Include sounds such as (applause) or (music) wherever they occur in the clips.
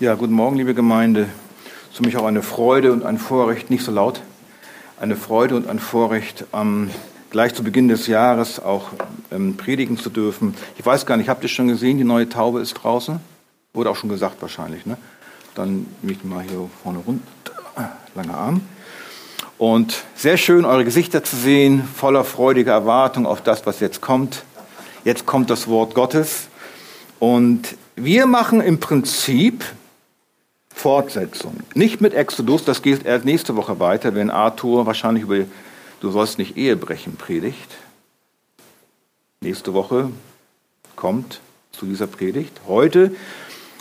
Ja, guten Morgen, liebe Gemeinde. Es ist für mich auch eine Freude und ein Vorrecht, nicht so laut, eine Freude und ein Vorrecht, ähm, gleich zu Beginn des Jahres auch ähm, predigen zu dürfen. Ich weiß gar nicht, habt ihr schon gesehen, die neue Taube ist draußen? Wurde auch schon gesagt wahrscheinlich. Ne? Dann nehme ich mal hier vorne runter, langer Arm. Und sehr schön, eure Gesichter zu sehen, voller freudiger Erwartung auf das, was jetzt kommt. Jetzt kommt das Wort Gottes. Und wir machen im Prinzip Fortsetzung. Nicht mit Exodus, das geht erst nächste Woche weiter, wenn Arthur wahrscheinlich über Du sollst nicht Ehe brechen predigt. Nächste Woche kommt zu dieser Predigt. Heute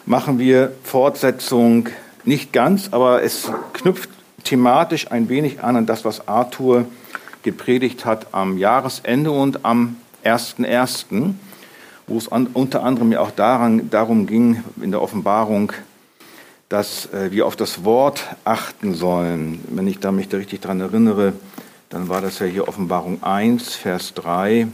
machen wir Fortsetzung nicht ganz, aber es knüpft thematisch ein wenig an an das, was Arthur gepredigt hat am Jahresende und am 1.1., wo es unter anderem ja auch daran, darum ging in der Offenbarung, dass äh, wir auf das Wort achten sollen. Wenn ich da mich da richtig daran erinnere, dann war das ja hier Offenbarung 1, Vers 3,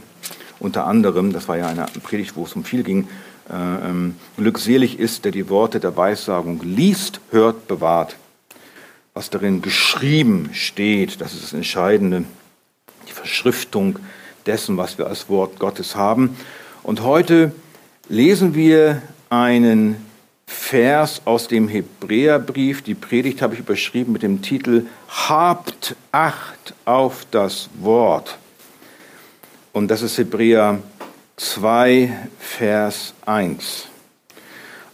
unter anderem, das war ja eine Predigt, wo es um viel ging, äh, ähm, glückselig ist, der die Worte der Weissagung liest, hört, bewahrt. Was darin geschrieben steht, das ist das Entscheidende, die Verschriftung dessen, was wir als Wort Gottes haben. Und heute lesen wir einen Vers aus dem Hebräerbrief. Die Predigt habe ich überschrieben mit dem Titel Habt Acht auf das Wort. Und das ist Hebräer 2, Vers 1.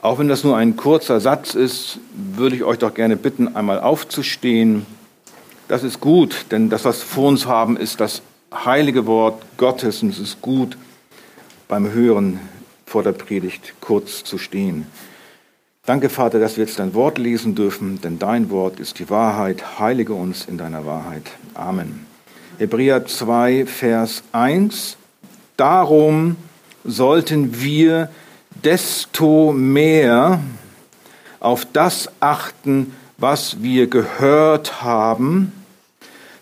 Auch wenn das nur ein kurzer Satz ist, würde ich euch doch gerne bitten, einmal aufzustehen. Das ist gut, denn das, was wir vor uns haben, ist das heilige Wort Gottes und es ist gut, beim Hören vor der Predigt kurz zu stehen. Danke, Vater, dass wir jetzt dein Wort lesen dürfen, denn dein Wort ist die Wahrheit. Heilige uns in deiner Wahrheit. Amen. Hebräer 2, Vers 1. Darum sollten wir desto mehr auf das achten, was wir gehört haben,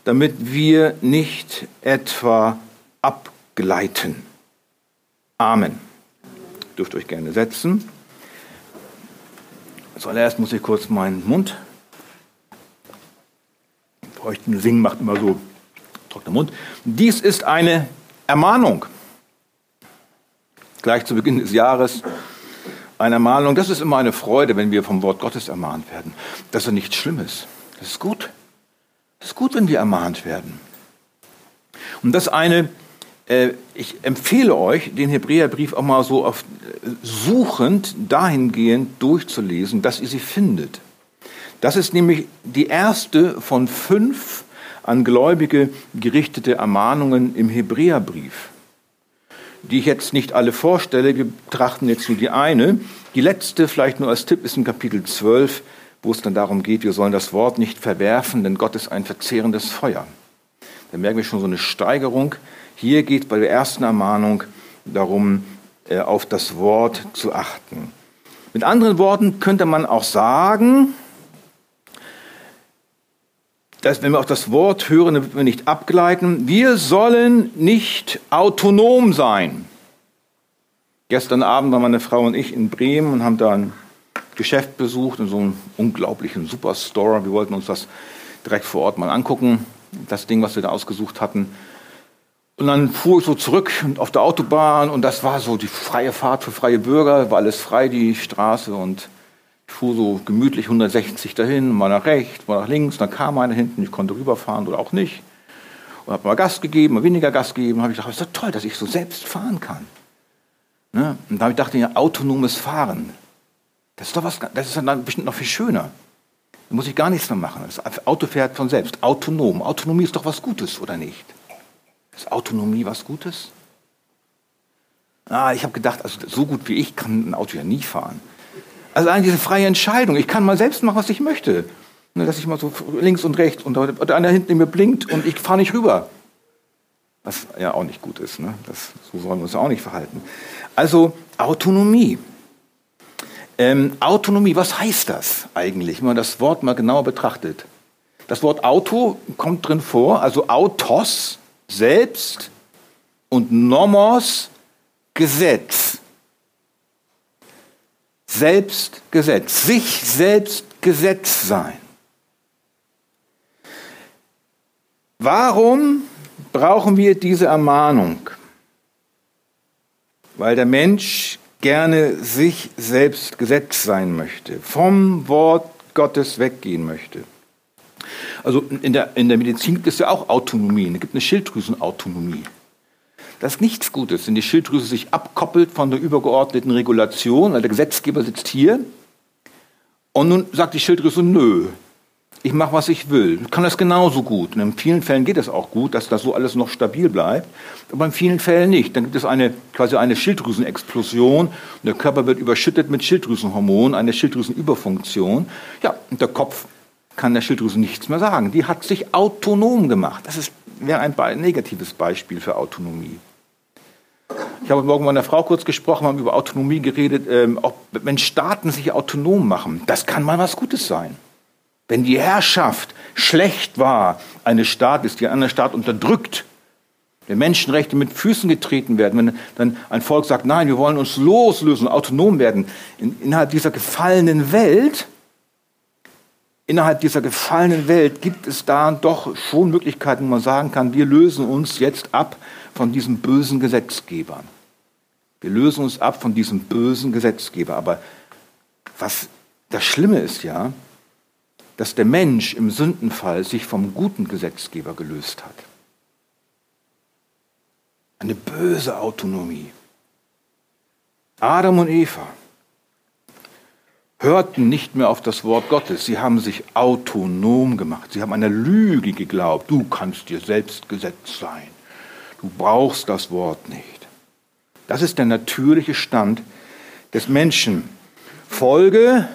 damit wir nicht etwa abgleiten. Amen. Dürft euch gerne setzen. Zuallererst muss ich kurz meinen Mund feuchten. Singen macht immer so trockener Mund. Dies ist eine Ermahnung. Gleich zu Beginn des Jahres eine Ermahnung. Das ist immer eine Freude, wenn wir vom Wort Gottes ermahnt werden. Das ist nichts Schlimmes. Das ist gut. Das ist gut, wenn wir ermahnt werden. Und das eine ich empfehle euch, den Hebräerbrief auch mal so auf, suchend dahingehend durchzulesen, dass ihr sie findet. Das ist nämlich die erste von fünf an Gläubige gerichtete Ermahnungen im Hebräerbrief, die ich jetzt nicht alle vorstelle. Wir betrachten jetzt nur die eine. Die letzte, vielleicht nur als Tipp, ist in Kapitel 12, wo es dann darum geht, wir sollen das Wort nicht verwerfen, denn Gott ist ein verzehrendes Feuer. Da merken wir schon so eine Steigerung hier geht bei der ersten Ermahnung darum, äh, auf das Wort zu achten. Mit anderen Worten könnte man auch sagen, dass wenn wir auf das Wort hören, damit wir nicht abgleiten, wir sollen nicht autonom sein. Gestern Abend waren meine Frau und ich in Bremen und haben da ein Geschäft besucht, in so einem unglaublichen Superstore. Wir wollten uns das direkt vor Ort mal angucken, das Ding, was wir da ausgesucht hatten. Und dann fuhr ich so zurück auf der Autobahn und das war so die freie Fahrt für freie Bürger, war alles frei, die Straße und ich fuhr so gemütlich 160 dahin, mal nach rechts, mal nach links, dann kam einer hinten, ich konnte rüberfahren oder auch nicht. Und habe mal Gas gegeben, mal weniger Gas gegeben, habe ich gedacht, ist doch toll, dass ich so selbst fahren kann. Ne? Und da habe ich gedacht, ja, autonomes Fahren, das ist doch was, das ist dann bestimmt noch viel schöner. Da muss ich gar nichts mehr machen. Das Auto fährt von selbst, autonom. Autonomie ist doch was Gutes, oder nicht? Ist Autonomie was Gutes? Ah, ich habe gedacht, also so gut wie ich kann ein Auto ja nie fahren. Also eigentlich diese freie Entscheidung. Ich kann mal selbst machen, was ich möchte. Ne, dass ich mal so links und rechts und der einer hinten mir blinkt und ich fahre nicht rüber. Was ja auch nicht gut ist. Ne? Das, so sollen wir uns auch nicht verhalten. Also Autonomie. Ähm, Autonomie, was heißt das eigentlich, wenn man das Wort mal genauer betrachtet? Das Wort Auto kommt drin vor, also Autos selbst und Nomos Gesetz. selbst Gesetz, sich selbst Gesetz sein. Warum brauchen wir diese Ermahnung? Weil der Mensch gerne sich selbst Gesetz sein möchte, vom Wort Gottes weggehen möchte. Also in der, in der Medizin gibt es ja auch Autonomie, es gibt eine Schilddrüsenautonomie. Das ist nichts Gutes, wenn die Schilddrüse sich abkoppelt von der übergeordneten Regulation, weil der Gesetzgeber sitzt hier und nun sagt die Schilddrüse, nö, ich mache, was ich will. Ich kann das genauso gut. Und in vielen Fällen geht es auch gut, dass das so alles noch stabil bleibt, aber in vielen Fällen nicht. Dann gibt es eine, quasi eine Schilddrüsenexplosion und der Körper wird überschüttet mit Schilddrüsenhormonen, eine Schilddrüsenüberfunktion. Ja, und der Kopf kann der Schilddrüse nichts mehr sagen. Die hat sich autonom gemacht. Das ist, wäre ein negatives Beispiel für Autonomie. Ich habe morgen mit einer Frau kurz gesprochen, haben über Autonomie geredet, ähm, auch wenn Staaten sich autonom machen. Das kann mal was Gutes sein. Wenn die Herrschaft schlecht war, eines Staates, die einen Staat unterdrückt, wenn Menschenrechte mit Füßen getreten werden, wenn dann ein Volk sagt, nein, wir wollen uns loslösen, autonom werden, in, innerhalb dieser gefallenen Welt, innerhalb dieser gefallenen Welt gibt es da doch schon Möglichkeiten, wo man sagen kann, wir lösen uns jetzt ab von diesen bösen Gesetzgebern. Wir lösen uns ab von diesem bösen Gesetzgeber. Aber was das Schlimme ist ja, dass der Mensch im Sündenfall sich vom guten Gesetzgeber gelöst hat. Eine böse Autonomie. Adam und Eva hörten nicht mehr auf das Wort Gottes. Sie haben sich autonom gemacht. Sie haben einer Lüge geglaubt. Du kannst dir selbst Gesetz sein. Du brauchst das Wort nicht. Das ist der natürliche Stand des Menschen. Folge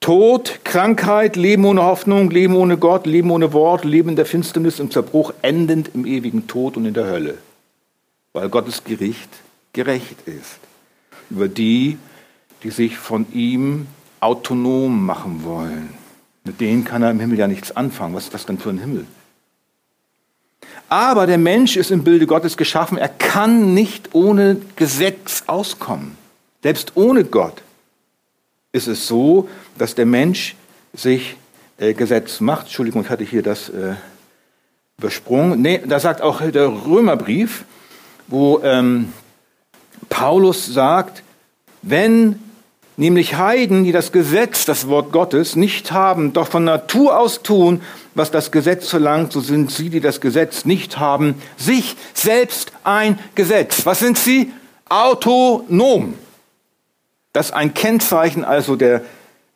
Tod, Krankheit, Leben ohne Hoffnung, Leben ohne Gott, Leben ohne Wort, Leben in der Finsternis, im Zerbruch, endend im ewigen Tod und in der Hölle. Weil Gottes Gericht gerecht ist. Über die, die sich von ihm autonom machen wollen. Mit denen kann er im Himmel ja nichts anfangen. Was ist das denn für ein Himmel? Aber der Mensch ist im Bilde Gottes geschaffen. Er kann nicht ohne Gesetz auskommen. Selbst ohne Gott ist es so, dass der Mensch sich äh, Gesetz macht. Entschuldigung, ich hatte hier das äh, übersprungen. Nee, da sagt auch der Römerbrief, wo ähm, Paulus sagt, wenn nämlich Heiden, die das Gesetz, das Wort Gottes, nicht haben, doch von Natur aus tun, was das Gesetz verlangt, so sind sie, die das Gesetz nicht haben, sich selbst ein Gesetz. Was sind sie? Autonom. Das ist ein Kennzeichen also der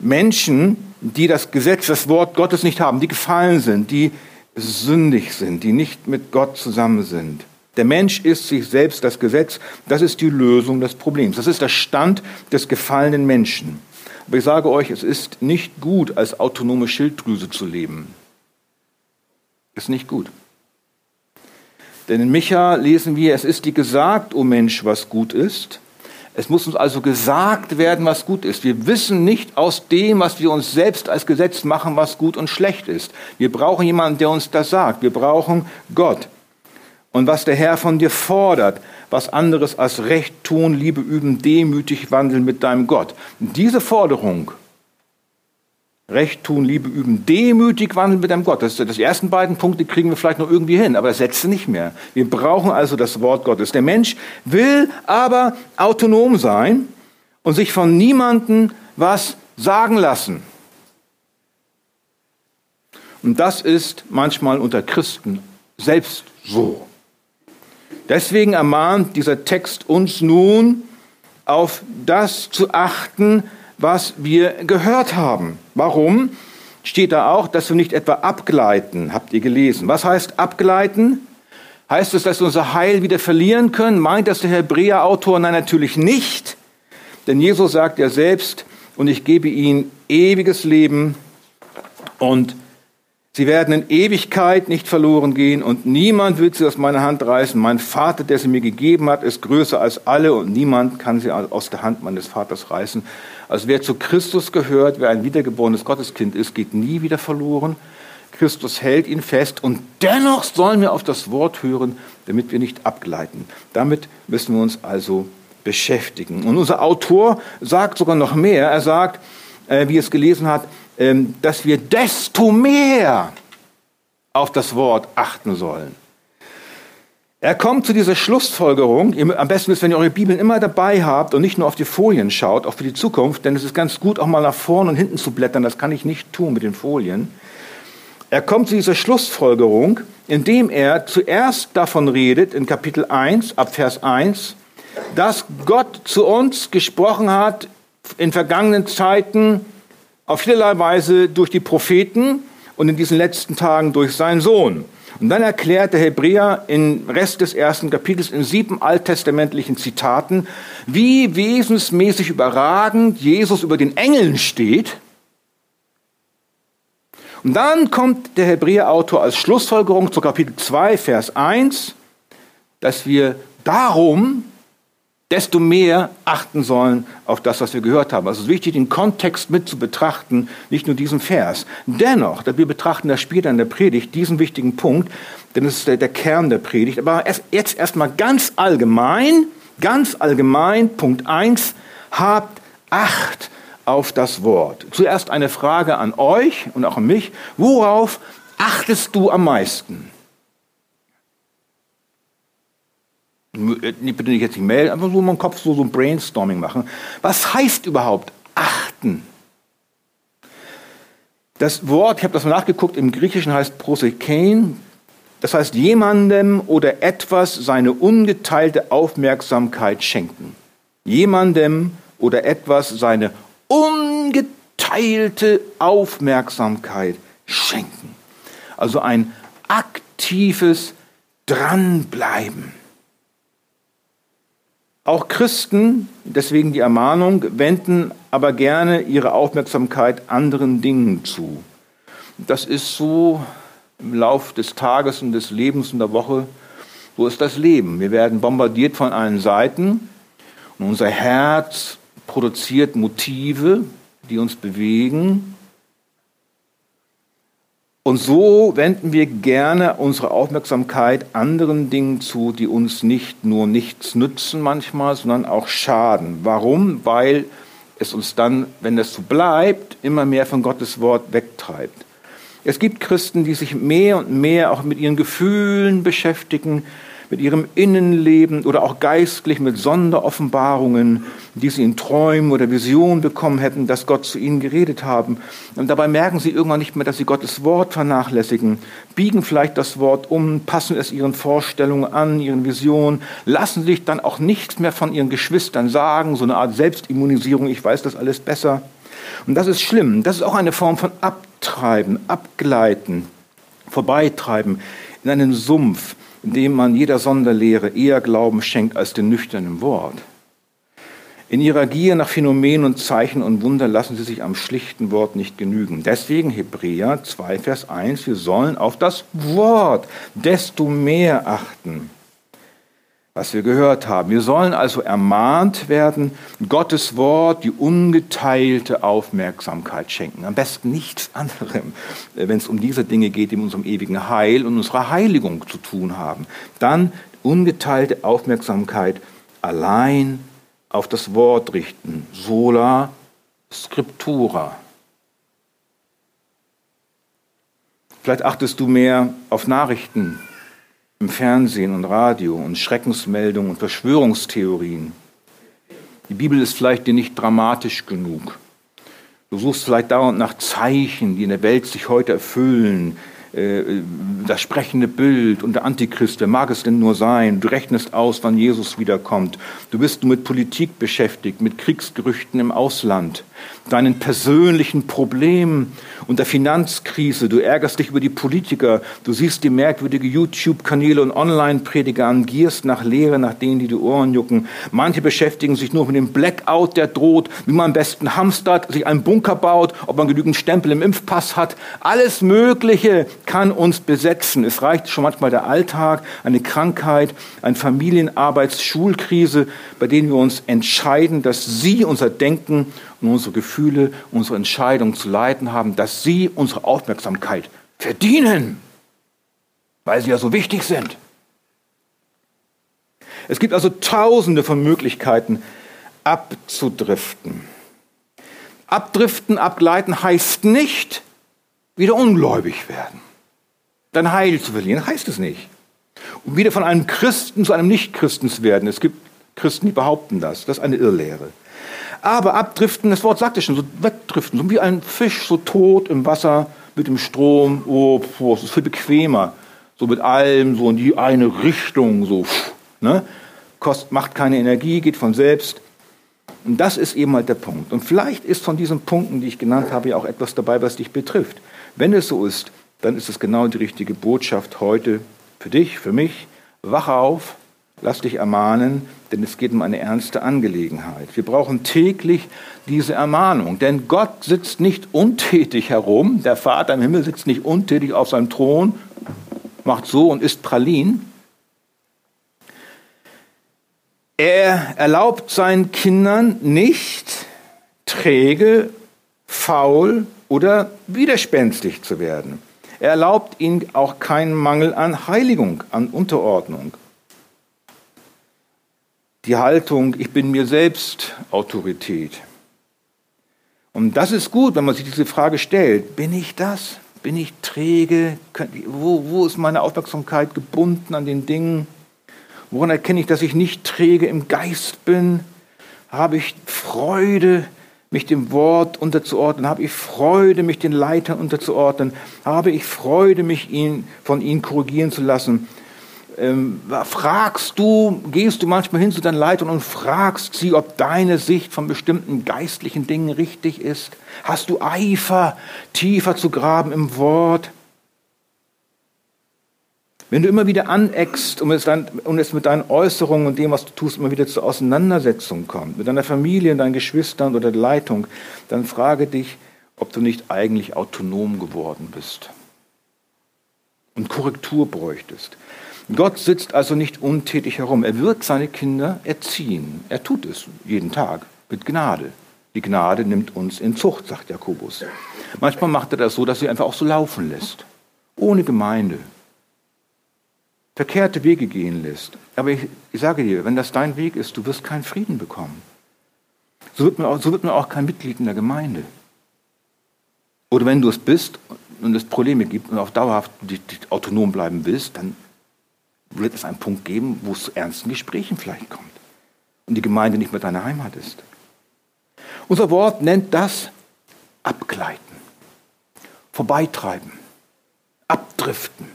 Menschen, die das Gesetz, das Wort Gottes nicht haben, die gefallen sind, die sündig sind, die nicht mit Gott zusammen sind. Der Mensch ist sich selbst das Gesetz. Das ist die Lösung des Problems. Das ist der Stand des gefallenen Menschen. Aber ich sage euch, es ist nicht gut, als autonome Schilddrüse zu leben. Ist nicht gut. Denn in Micha lesen wir, es ist dir gesagt, o oh Mensch, was gut ist. Es muss uns also gesagt werden, was gut ist. Wir wissen nicht aus dem, was wir uns selbst als Gesetz machen, was gut und schlecht ist. Wir brauchen jemanden, der uns das sagt. Wir brauchen Gott. Und was der Herr von dir fordert, was anderes als Recht tun, Liebe üben, demütig wandeln mit deinem Gott. diese Forderung Recht tun, Liebe üben, demütig wandeln mit deinem Gott. Das, das ersten beiden Punkte kriegen wir vielleicht noch irgendwie hin, aber das letzte nicht mehr. Wir brauchen also das Wort Gottes. Der Mensch will aber autonom sein und sich von niemandem was sagen lassen. Und das ist manchmal unter Christen selbst so. Deswegen ermahnt dieser Text uns nun, auf das zu achten, was wir gehört haben. Warum? Steht da auch, dass wir nicht etwa abgleiten, habt ihr gelesen. Was heißt abgleiten? Heißt es, dass wir unser Heil wieder verlieren können? Meint das der Hebräer-Autor? Nein, natürlich nicht. Denn Jesus sagt ja selbst, und ich gebe ihnen ewiges Leben und Sie werden in Ewigkeit nicht verloren gehen und niemand wird sie aus meiner Hand reißen. Mein Vater, der sie mir gegeben hat, ist größer als alle und niemand kann sie aus der Hand meines Vaters reißen. Also wer zu Christus gehört, wer ein wiedergeborenes Gotteskind ist, geht nie wieder verloren. Christus hält ihn fest und dennoch sollen wir auf das Wort hören, damit wir nicht abgleiten. Damit müssen wir uns also beschäftigen. Und unser Autor sagt sogar noch mehr. Er sagt, äh, wie es gelesen hat, dass wir desto mehr auf das Wort achten sollen. Er kommt zu dieser Schlussfolgerung, am besten ist, wenn ihr eure Bibeln immer dabei habt und nicht nur auf die Folien schaut, auch für die Zukunft, denn es ist ganz gut, auch mal nach vorne und hinten zu blättern, das kann ich nicht tun mit den Folien. Er kommt zu dieser Schlussfolgerung, indem er zuerst davon redet, in Kapitel 1, ab Vers 1, dass Gott zu uns gesprochen hat in vergangenen Zeiten auf vielerlei Weise durch die Propheten und in diesen letzten Tagen durch seinen Sohn. Und dann erklärt der Hebräer im Rest des ersten Kapitels in sieben alttestamentlichen Zitaten, wie wesensmäßig überragend Jesus über den Engeln steht. Und dann kommt der Hebräerautor als Schlussfolgerung zu Kapitel 2, Vers 1, dass wir darum desto mehr achten sollen auf das, was wir gehört haben. Also es ist wichtig, den Kontext mit zu betrachten, nicht nur diesen Vers. Dennoch, wir betrachten das später in der Predigt, diesen wichtigen Punkt, denn es ist der, Kern der Predigt. Aber jetzt erstmal ganz allgemein, ganz allgemein, Punkt eins: habt Acht auf das Wort. Zuerst eine Frage an euch und auch an mich. Worauf achtest du am meisten? Äh, bitte nicht jetzt nicht melden, einfach so im Kopf so, so ein Brainstorming machen. Was heißt überhaupt achten? Das Wort, ich habe das mal nachgeguckt, im Griechischen heißt prosekein. Das heißt jemandem oder etwas seine ungeteilte Aufmerksamkeit schenken. Jemandem oder etwas seine ungeteilte Aufmerksamkeit schenken. Also ein aktives Dranbleiben. Auch Christen, deswegen die Ermahnung, wenden aber gerne ihre Aufmerksamkeit anderen Dingen zu. Das ist so im Lauf des Tages und des Lebens und der Woche, so ist das Leben. Wir werden bombardiert von allen Seiten und unser Herz produziert Motive, die uns bewegen und so wenden wir gerne unsere Aufmerksamkeit anderen Dingen zu, die uns nicht nur nichts nützen manchmal, sondern auch schaden. Warum? Weil es uns dann, wenn das so bleibt, immer mehr von Gottes Wort wegtreibt. Es gibt Christen, die sich mehr und mehr auch mit ihren Gefühlen beschäftigen, mit ihrem Innenleben oder auch geistlich mit Sonderoffenbarungen, die sie in Träumen oder Visionen bekommen hätten, dass Gott zu ihnen geredet haben. Und dabei merken sie irgendwann nicht mehr, dass sie Gottes Wort vernachlässigen, biegen vielleicht das Wort um, passen es ihren Vorstellungen an, ihren Visionen, lassen sich dann auch nichts mehr von ihren Geschwistern sagen, so eine Art Selbstimmunisierung, ich weiß das alles besser. Und das ist schlimm. Das ist auch eine Form von Abtreiben, Abgleiten, Vorbeitreiben in einen Sumpf, indem man jeder Sonderlehre eher Glauben schenkt als dem nüchternen Wort. In ihrer Gier nach Phänomenen und Zeichen und Wunder lassen sie sich am schlichten Wort nicht genügen. Deswegen Hebräer 2, Vers 1, wir sollen auf das Wort desto mehr achten was wir gehört haben. Wir sollen also ermahnt werden, Gottes Wort die ungeteilte Aufmerksamkeit schenken. Am besten nichts anderem, wenn es um diese Dinge geht, die mit unserem ewigen Heil und unserer Heiligung zu tun haben. Dann ungeteilte Aufmerksamkeit allein auf das Wort richten. Sola Scriptura. Vielleicht achtest du mehr auf Nachrichten, im Fernsehen und Radio und Schreckensmeldungen und Verschwörungstheorien. Die Bibel ist vielleicht dir nicht dramatisch genug. Du suchst vielleicht dauernd nach Zeichen, die in der Welt sich heute erfüllen, äh, das sprechende Bild und der Antichrist, wer mag es denn nur sein? Du rechnest aus, wann Jesus wiederkommt. Du bist nur mit Politik beschäftigt, mit Kriegsgerüchten im Ausland, deinen persönlichen Problemen und der Finanzkrise. Du ärgerst dich über die Politiker. Du siehst die merkwürdige YouTube-Kanäle und Online-Prediger an, gierst nach Lehre, nach denen, die die Ohren jucken. Manche beschäftigen sich nur mit dem Blackout, der droht, wie man am besten hamstert, sich einen Bunker baut, ob man genügend Stempel im Impfpass hat. Alles Mögliche kann uns besetzen. Es reicht schon manchmal der Alltag, eine Krankheit, eine Familienarbeits-, Schulkrise, bei denen wir uns entscheiden, dass sie unser Denken und unsere Gefühle, unsere Entscheidungen zu leiten haben, dass sie unsere Aufmerksamkeit verdienen, weil sie ja so wichtig sind. Es gibt also tausende von Möglichkeiten abzudriften. Abdriften, abgleiten heißt nicht wieder ungläubig werden. Dein Heil zu verlieren, heißt es nicht. Und wieder von einem Christen zu einem Nichtchristen zu werden. Es gibt Christen, die behaupten das. Das ist eine Irrlehre. Aber abdriften, das Wort sagt es schon, so wegdriften, so wie ein Fisch, so tot im Wasser mit dem Strom. Oh, das ist viel bequemer. So mit allem, so in die eine Richtung, so. Ne? Kost, macht keine Energie, geht von selbst. Und das ist eben halt der Punkt. Und vielleicht ist von diesen Punkten, die ich genannt habe, ja auch etwas dabei, was dich betrifft. Wenn es so ist, dann ist es genau die richtige Botschaft heute für dich, für mich. Wache auf, lass dich ermahnen, denn es geht um eine ernste Angelegenheit. Wir brauchen täglich diese Ermahnung, denn Gott sitzt nicht untätig herum, der Vater im Himmel sitzt nicht untätig auf seinem Thron, macht so und isst Pralin. Er erlaubt seinen Kindern nicht träge, faul oder widerspenstig zu werden. Er erlaubt ihnen auch keinen Mangel an Heiligung, an Unterordnung. Die Haltung, ich bin mir selbst Autorität. Und das ist gut, wenn man sich diese Frage stellt. Bin ich das? Bin ich träge? Wo, wo ist meine Aufmerksamkeit gebunden an den Dingen? Woran erkenne ich, dass ich nicht träge im Geist bin? Habe ich Freude mich dem Wort unterzuordnen? Habe ich Freude, mich den Leitern unterzuordnen? Habe ich Freude, mich ihn, von ihnen korrigieren zu lassen? Ähm, fragst du, gehst du manchmal hin zu deinen Leitern und fragst sie, ob deine Sicht von bestimmten geistlichen Dingen richtig ist? Hast du Eifer, tiefer zu graben im Wort? Wenn du immer wieder aneckst und es, dann, und es mit deinen Äußerungen und dem, was du tust, immer wieder zur Auseinandersetzung kommt, mit deiner Familie, deinen Geschwistern oder der Leitung, dann frage dich, ob du nicht eigentlich autonom geworden bist und Korrektur bräuchtest. Gott sitzt also nicht untätig herum. Er wird seine Kinder erziehen. Er tut es jeden Tag mit Gnade. Die Gnade nimmt uns in Zucht, sagt Jakobus. Manchmal macht er das so, dass er einfach auch so laufen lässt. Ohne Gemeinde, verkehrte Wege gehen lässt. Aber ich, ich, sage dir, wenn das dein Weg ist, du wirst keinen Frieden bekommen. So wird, man auch, so wird man auch kein Mitglied in der Gemeinde. Oder wenn du es bist und es Probleme gibt und auf dauerhaft autonom bleiben willst, dann wird es einen Punkt geben, wo es zu ernsten Gesprächen vielleicht kommt und die Gemeinde nicht mehr deine Heimat ist. Unser Wort nennt das abgleiten, vorbeitreiben, abdriften.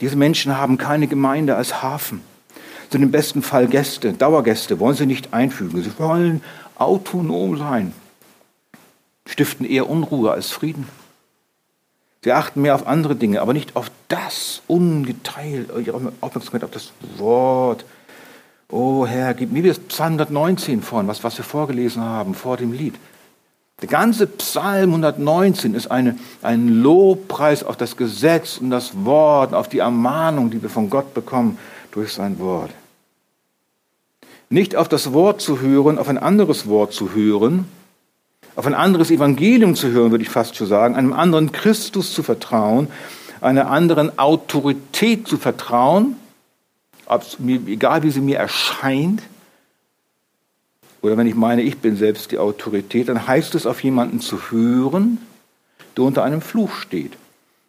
Diese Menschen haben keine Gemeinde als Hafen, sind im besten Fall Gäste, Dauergäste, wollen sie nicht einfügen. Sie wollen autonom sein, stiften eher Unruhe als Frieden. Sie achten mehr auf andere Dinge, aber nicht auf das ungeteilt, ihre Aufmerksamkeit auf das Wort. Oh Herr, gib mir das Psalm 119 vor, was, was wir vorgelesen haben vor dem Lied. Der ganze Psalm 119 ist eine, ein Lobpreis auf das Gesetz und das Wort, auf die Ermahnung, die wir von Gott bekommen durch sein Wort. Nicht auf das Wort zu hören, auf ein anderes Wort zu hören, auf ein anderes Evangelium zu hören, würde ich fast schon sagen, einem anderen Christus zu vertrauen, einer anderen Autorität zu vertrauen, egal wie sie mir erscheint, oder wenn ich meine, ich bin selbst die Autorität, dann heißt es, auf jemanden zu hören, der unter einem Fluch steht.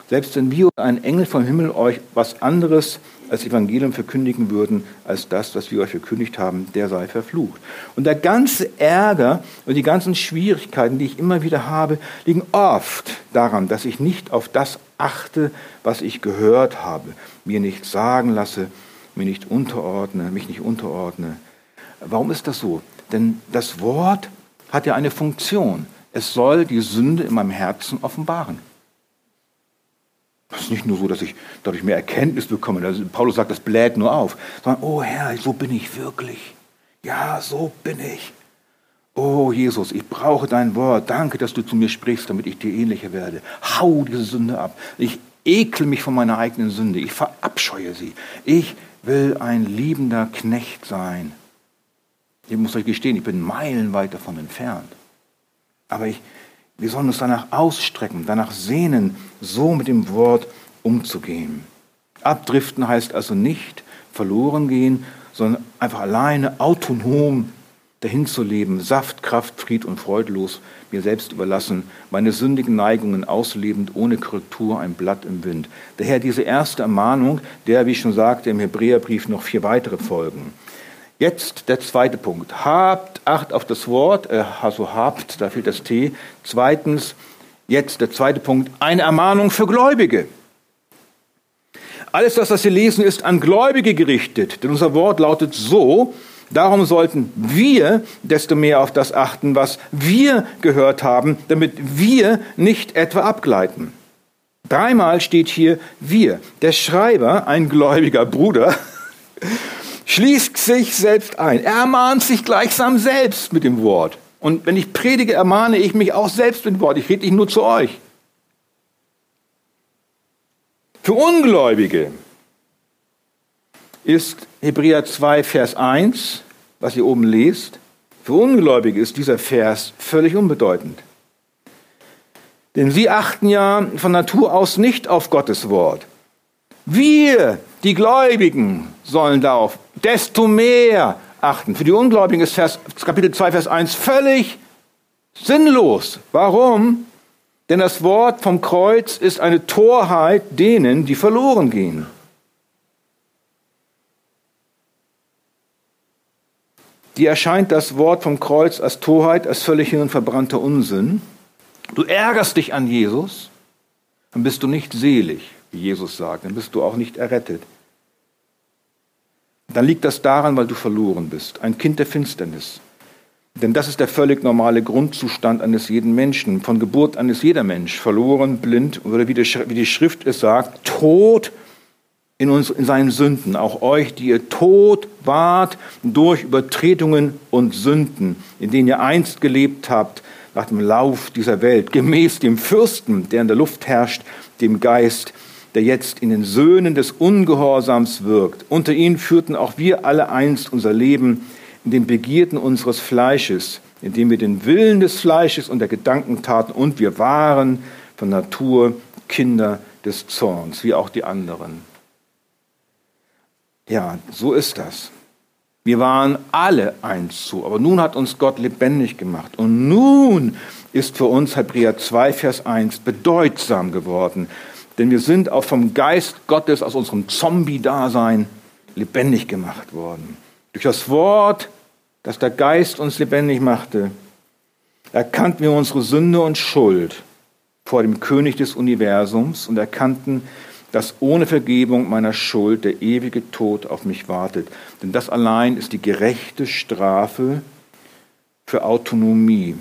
Selbst wenn wir ein Engel vom Himmel euch was anderes als Evangelium verkündigen würden, als das, was wir euch verkündigt haben, der sei verflucht. Und der ganze Ärger und die ganzen Schwierigkeiten, die ich immer wieder habe, liegen oft daran, dass ich nicht auf das achte, was ich gehört habe, mir nicht sagen lasse, mir nicht unterordne, mich nicht unterordne. Warum ist das so? Denn das Wort hat ja eine Funktion. Es soll die Sünde in meinem Herzen offenbaren. Es ist nicht nur so, dass ich dadurch mehr Erkenntnis bekomme. Also Paulus sagt, das bläht nur auf. Sondern, oh Herr, so bin ich wirklich. Ja, so bin ich. Oh Jesus, ich brauche dein Wort. Danke, dass du zu mir sprichst, damit ich dir ähnlicher werde. Hau diese Sünde ab. Ich ekel mich von meiner eigenen Sünde. Ich verabscheue sie. Ich will ein liebender Knecht sein. Ich muss euch gestehen, ich bin meilenweit davon entfernt. Aber ich, wir sollen uns danach ausstrecken, danach sehnen, so mit dem Wort umzugehen. Abdriften heißt also nicht verloren gehen, sondern einfach alleine, autonom dahin zu leben, Saft, Kraft, Fried und freudlos, mir selbst überlassen, meine sündigen Neigungen auslebend, ohne Korrektur, ein Blatt im Wind. Daher diese erste Ermahnung, der, wie ich schon sagte, im Hebräerbrief noch vier weitere folgen. Jetzt der zweite Punkt. Habt Acht auf das Wort, äh, also habt, da fehlt das T. Zweitens, jetzt der zweite Punkt, eine Ermahnung für Gläubige. Alles das, was wir lesen, ist an Gläubige gerichtet. Denn unser Wort lautet so, darum sollten wir desto mehr auf das achten, was wir gehört haben, damit wir nicht etwa abgleiten. Dreimal steht hier wir. Der Schreiber, ein gläubiger Bruder, (laughs) schließt sich selbst ein. Er ermahnt sich gleichsam selbst mit dem Wort. Und wenn ich predige, ermahne ich mich auch selbst mit dem Wort. Ich rede nicht nur zu euch. Für Ungläubige ist Hebräer 2, Vers 1, was ihr oben lest, für Ungläubige ist dieser Vers völlig unbedeutend. Denn sie achten ja von Natur aus nicht auf Gottes Wort. Wir, die Gläubigen, sollen darauf desto mehr achten. Für die Ungläubigen ist Vers, Kapitel 2, Vers 1 völlig sinnlos. Warum? Denn das Wort vom Kreuz ist eine Torheit denen, die verloren gehen. Die erscheint das Wort vom Kreuz als Torheit, als völlig hin und verbrannter Unsinn. Du ärgerst dich an Jesus, dann bist du nicht selig, wie Jesus sagt, dann bist du auch nicht errettet. Dann liegt das daran, weil du verloren bist, ein Kind der Finsternis. Denn das ist der völlig normale Grundzustand eines jeden Menschen, von Geburt an ist jeder Mensch verloren, blind oder wie die Schrift es sagt, tot in, uns, in seinen Sünden. Auch euch, die ihr tot wart durch Übertretungen und Sünden, in denen ihr einst gelebt habt, nach dem Lauf dieser Welt, gemäß dem Fürsten, der in der Luft herrscht, dem Geist, der jetzt in den Söhnen des Ungehorsams wirkt. Unter ihnen führten auch wir alle einst unser Leben in den Begierden unseres Fleisches, indem wir den Willen des Fleisches und der Gedanken taten und wir waren von Natur Kinder des Zorns, wie auch die anderen. Ja, so ist das. Wir waren alle eins zu, aber nun hat uns Gott lebendig gemacht. Und nun ist für uns Hebräer 2, Vers 1 bedeutsam geworden. Denn wir sind auch vom Geist Gottes aus unserem Zombie-Dasein lebendig gemacht worden. Durch das Wort, das der Geist uns lebendig machte, erkannten wir unsere Sünde und Schuld vor dem König des Universums und erkannten, dass ohne Vergebung meiner Schuld der ewige Tod auf mich wartet. Denn das allein ist die gerechte Strafe für Autonomie,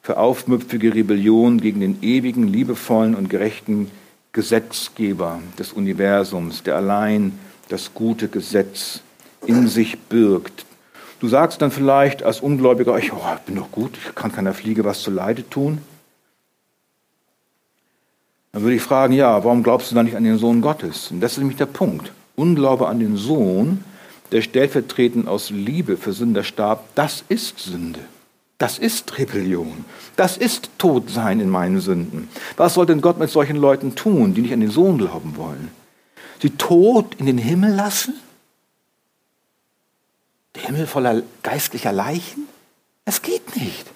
für aufmüpfige Rebellion gegen den ewigen, liebevollen und gerechten Gesetzgeber des Universums, der allein das gute Gesetz in sich birgt. Du sagst dann vielleicht als Ungläubiger, ich oh, bin doch gut, ich kann keiner Fliege was zu Leide tun. Dann würde ich fragen, ja, warum glaubst du dann nicht an den Sohn Gottes? Und das ist nämlich der Punkt. Unglaube an den Sohn, der stellvertretend aus Liebe für Sünder starb, das ist Sünde. Das ist Rebellion. Das ist Todsein in meinen Sünden. Was soll denn Gott mit solchen Leuten tun, die nicht an den Sohn glauben wollen? Sie tot in den Himmel lassen? Der Himmel voller geistlicher Leichen? Es geht nicht.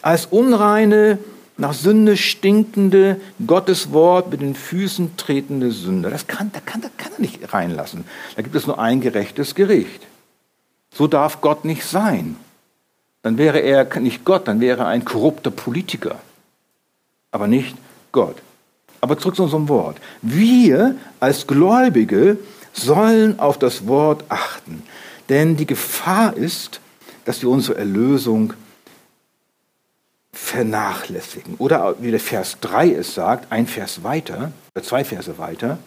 Als unreine, nach Sünde stinkende, Gottes Wort mit den Füßen tretende Sünder. Das kann, das kann, das kann er nicht reinlassen. Da gibt es nur ein gerechtes Gericht. So darf Gott nicht sein. Dann wäre er nicht Gott, dann wäre er ein korrupter Politiker. Aber nicht Gott. Aber zurück zu unserem Wort. Wir als Gläubige sollen auf das Wort achten. Denn die Gefahr ist, dass wir unsere Erlösung vernachlässigen. Oder wie der Vers 3 es sagt, ein Vers weiter, oder zwei Verse weiter,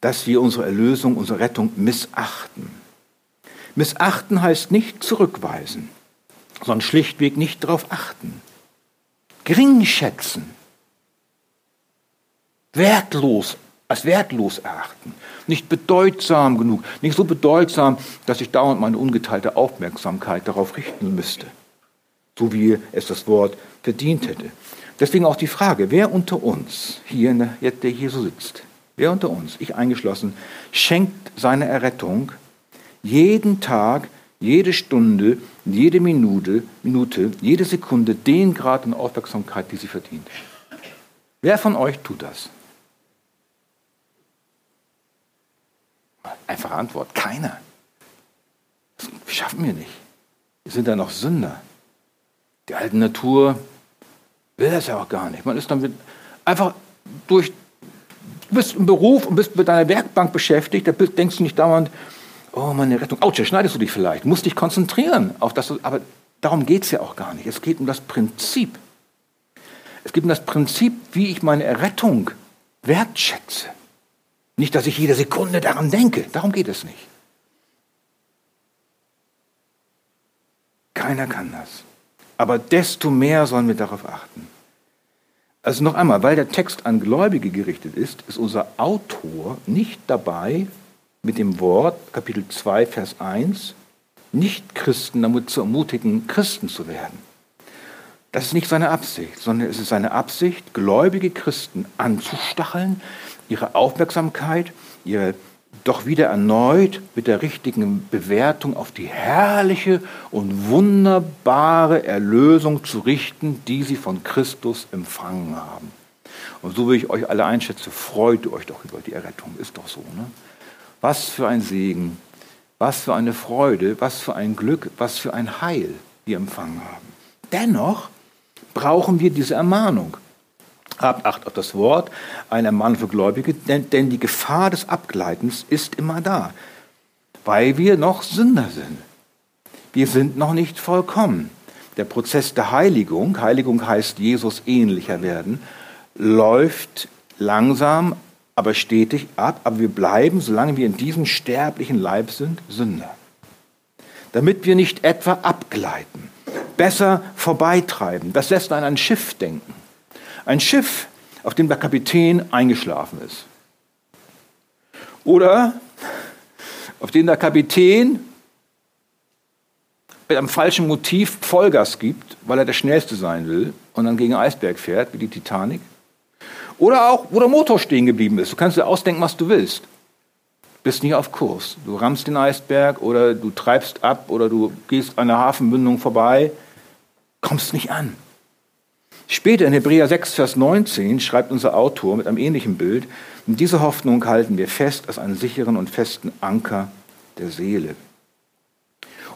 dass wir unsere Erlösung, unsere Rettung missachten. Missachten heißt nicht zurückweisen, sondern schlichtweg nicht darauf achten. Gering schätzen. Wertlos als wertlos erachten, nicht bedeutsam genug, nicht so bedeutsam, dass ich dauernd meine ungeteilte Aufmerksamkeit darauf richten müsste, so wie es das Wort verdient hätte. Deswegen auch die Frage, wer unter uns hier, der, hier so sitzt, wer unter uns, ich eingeschlossen, schenkt seine Errettung jeden Tag, jede Stunde, jede Minute, Minute, jede Sekunde den Grad an Aufmerksamkeit, die sie verdient. Wer von euch tut das? Einfache Antwort, keiner. Das schaffen wir nicht. Wir sind da noch Sünder. Die alte Natur will das ja auch gar nicht. Man ist dann einfach durch, du bist im Beruf und bist mit deiner Werkbank beschäftigt, da denkst du nicht dauernd, oh, meine Rettung, ouch, schneidest du dich vielleicht, musst dich konzentrieren auf das, aber darum geht es ja auch gar nicht. Es geht um das Prinzip. Es geht um das Prinzip, wie ich meine Errettung wertschätze. Nicht, dass ich jede Sekunde daran denke, darum geht es nicht. Keiner kann das. Aber desto mehr sollen wir darauf achten. Also noch einmal, weil der Text an Gläubige gerichtet ist, ist unser Autor nicht dabei, mit dem Wort, Kapitel 2, Vers 1, Nicht-Christen damit zu ermutigen, Christen zu werden. Das ist nicht seine Absicht, sondern es ist seine Absicht, gläubige Christen anzustacheln, ihre Aufmerksamkeit, ihre doch wieder erneut mit der richtigen Bewertung auf die herrliche und wunderbare Erlösung zu richten, die sie von Christus empfangen haben. Und so wie ich euch alle einschätze, freut ihr euch doch über die Errettung. Ist doch so. Ne? Was für ein Segen, was für eine Freude, was für ein Glück, was für ein Heil wir empfangen haben. Dennoch brauchen wir diese Ermahnung. Habt Acht auf das Wort, eine Ermahnung für Gläubige, denn, denn die Gefahr des Abgleitens ist immer da, weil wir noch Sünder sind. Wir sind noch nicht vollkommen. Der Prozess der Heiligung, Heiligung heißt Jesus ähnlicher werden, läuft langsam, aber stetig ab, aber wir bleiben, solange wir in diesem sterblichen Leib sind, Sünder. Damit wir nicht etwa abgleiten, besser vorbeitreiben. Das lässt an ein Schiff denken. Ein Schiff, auf dem der Kapitän eingeschlafen ist. Oder auf dem der Kapitän mit einem falschen Motiv Vollgas gibt, weil er der Schnellste sein will und dann gegen einen Eisberg fährt, wie die Titanic. Oder auch, wo der Motor stehen geblieben ist. Du kannst dir ausdenken, was du willst. Bist nicht auf Kurs. Du rammst den Eisberg oder du treibst ab oder du gehst an der Hafenbündung vorbei. Kommst nicht an. Später in Hebräer 6, Vers 19 schreibt unser Autor mit einem ähnlichen Bild, und diese Hoffnung halten wir fest als einen sicheren und festen Anker der Seele.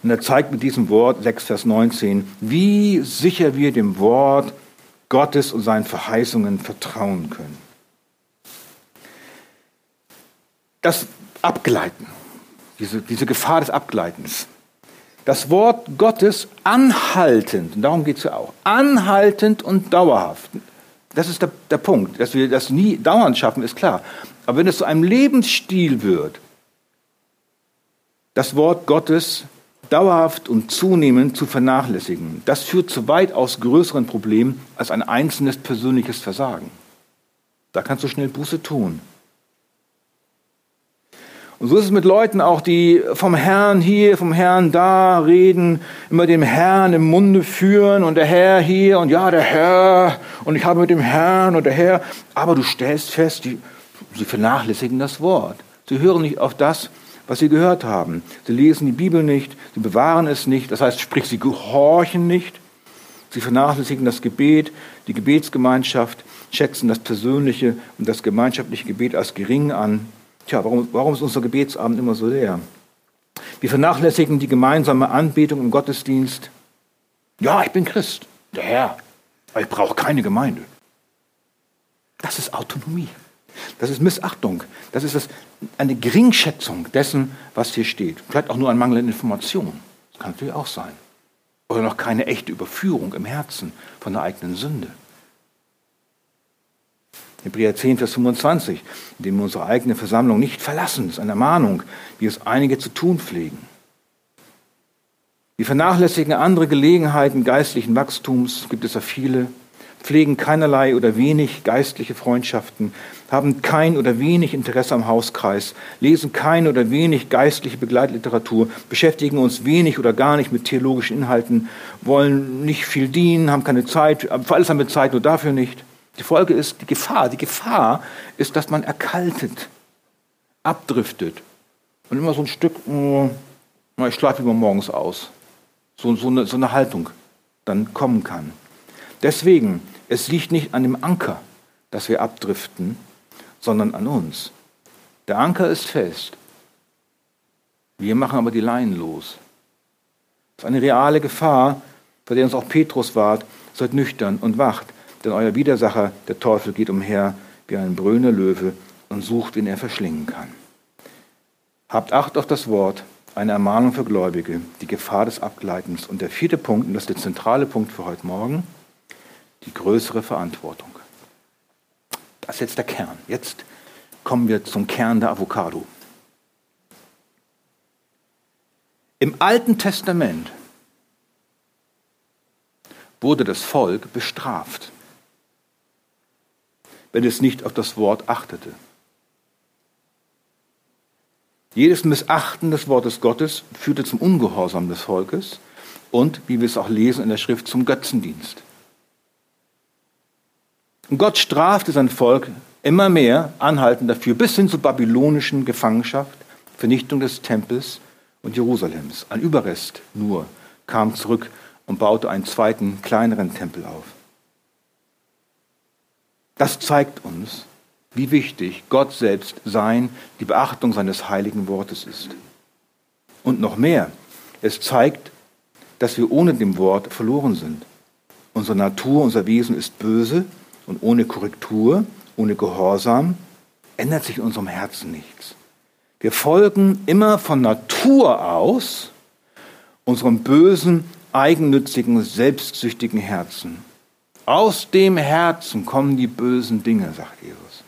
Und er zeigt mit diesem Wort 6, Vers 19, wie sicher wir dem Wort Gottes und seinen Verheißungen vertrauen können. Das Abgleiten, diese, diese Gefahr des Abgleitens. Das Wort Gottes anhaltend, und darum geht es ja auch, anhaltend und dauerhaft. Das ist der, der Punkt. Dass wir das nie dauernd schaffen, ist klar. Aber wenn es zu einem Lebensstil wird, das Wort Gottes dauerhaft und zunehmend zu vernachlässigen. Das führt zu weitaus größeren Problemen als ein einzelnes persönliches Versagen. Da kannst du schnell Buße tun. Und so ist es mit Leuten auch, die vom Herrn hier, vom Herrn da reden, immer dem Herrn im Munde führen und der Herr hier und ja, der Herr und ich habe mit dem Herrn und der Herr. Aber du stellst fest, die, sie vernachlässigen das Wort. Sie hören nicht auf das, was sie gehört haben. Sie lesen die Bibel nicht, sie bewahren es nicht, das heißt, sprich, sie gehorchen nicht. Sie vernachlässigen das Gebet, die Gebetsgemeinschaft, schätzen das persönliche und das gemeinschaftliche Gebet als gering an. Tja, warum, warum ist unser Gebetsabend immer so leer? Wir vernachlässigen die gemeinsame Anbetung im Gottesdienst. Ja, ich bin Christ, der Herr, aber ich brauche keine Gemeinde. Das ist Autonomie. Das ist Missachtung. Das ist eine Geringschätzung dessen, was hier steht. Vielleicht auch nur ein Mangel an Information. Das kann natürlich auch sein. Oder noch keine echte Überführung im Herzen von der eigenen Sünde. Hebräer 10, Vers 25, indem wir unsere eigene Versammlung nicht verlassen, das ist eine Ermahnung, wie es einige zu tun pflegen. Wir vernachlässigen andere Gelegenheiten geistlichen Wachstums, gibt es ja viele, pflegen keinerlei oder wenig geistliche Freundschaften, haben kein oder wenig Interesse am Hauskreis, lesen kein oder wenig geistliche Begleitliteratur, beschäftigen uns wenig oder gar nicht mit theologischen Inhalten, wollen nicht viel dienen, haben keine Zeit, für alles haben wir Zeit, nur dafür nicht. Die Folge ist die Gefahr. Die Gefahr ist, dass man erkaltet, abdriftet und immer so ein Stück, oh, ich schlafe immer morgens aus. So, so, eine, so eine Haltung dann kommen kann. Deswegen, es liegt nicht an dem Anker, dass wir abdriften, sondern an uns. Der Anker ist fest. Wir machen aber die Leinen los. Das ist eine reale Gefahr, vor der uns auch Petrus wahrt. Seid nüchtern und wacht, denn euer Widersacher, der Teufel, geht umher wie ein brüllender Löwe und sucht, wen er verschlingen kann. Habt Acht auf das Wort, eine Ermahnung für Gläubige, die Gefahr des Abgleitens. Und der vierte Punkt, und das ist der zentrale Punkt für heute Morgen, die größere Verantwortung. Das ist jetzt der Kern. Jetzt kommen wir zum Kern der Avocado. Im Alten Testament wurde das Volk bestraft, wenn es nicht auf das Wort achtete. Jedes Missachten des Wortes Gottes führte zum Ungehorsam des Volkes und, wie wir es auch lesen in der Schrift, zum Götzendienst. Und Gott strafte sein Volk immer mehr anhaltend dafür, bis hin zur babylonischen Gefangenschaft, Vernichtung des Tempels und Jerusalems. Ein Überrest nur kam zurück und baute einen zweiten, kleineren Tempel auf. Das zeigt uns, wie wichtig Gott selbst sein, die Beachtung seines heiligen Wortes ist. Und noch mehr, es zeigt, dass wir ohne dem Wort verloren sind. Unsere Natur, unser Wesen ist böse und ohne Korrektur, ohne Gehorsam ändert sich in unserem Herzen nichts. Wir folgen immer von Natur aus unserem bösen, eigennützigen, selbstsüchtigen Herzen. Aus dem Herzen kommen die bösen Dinge, sagt Jesus.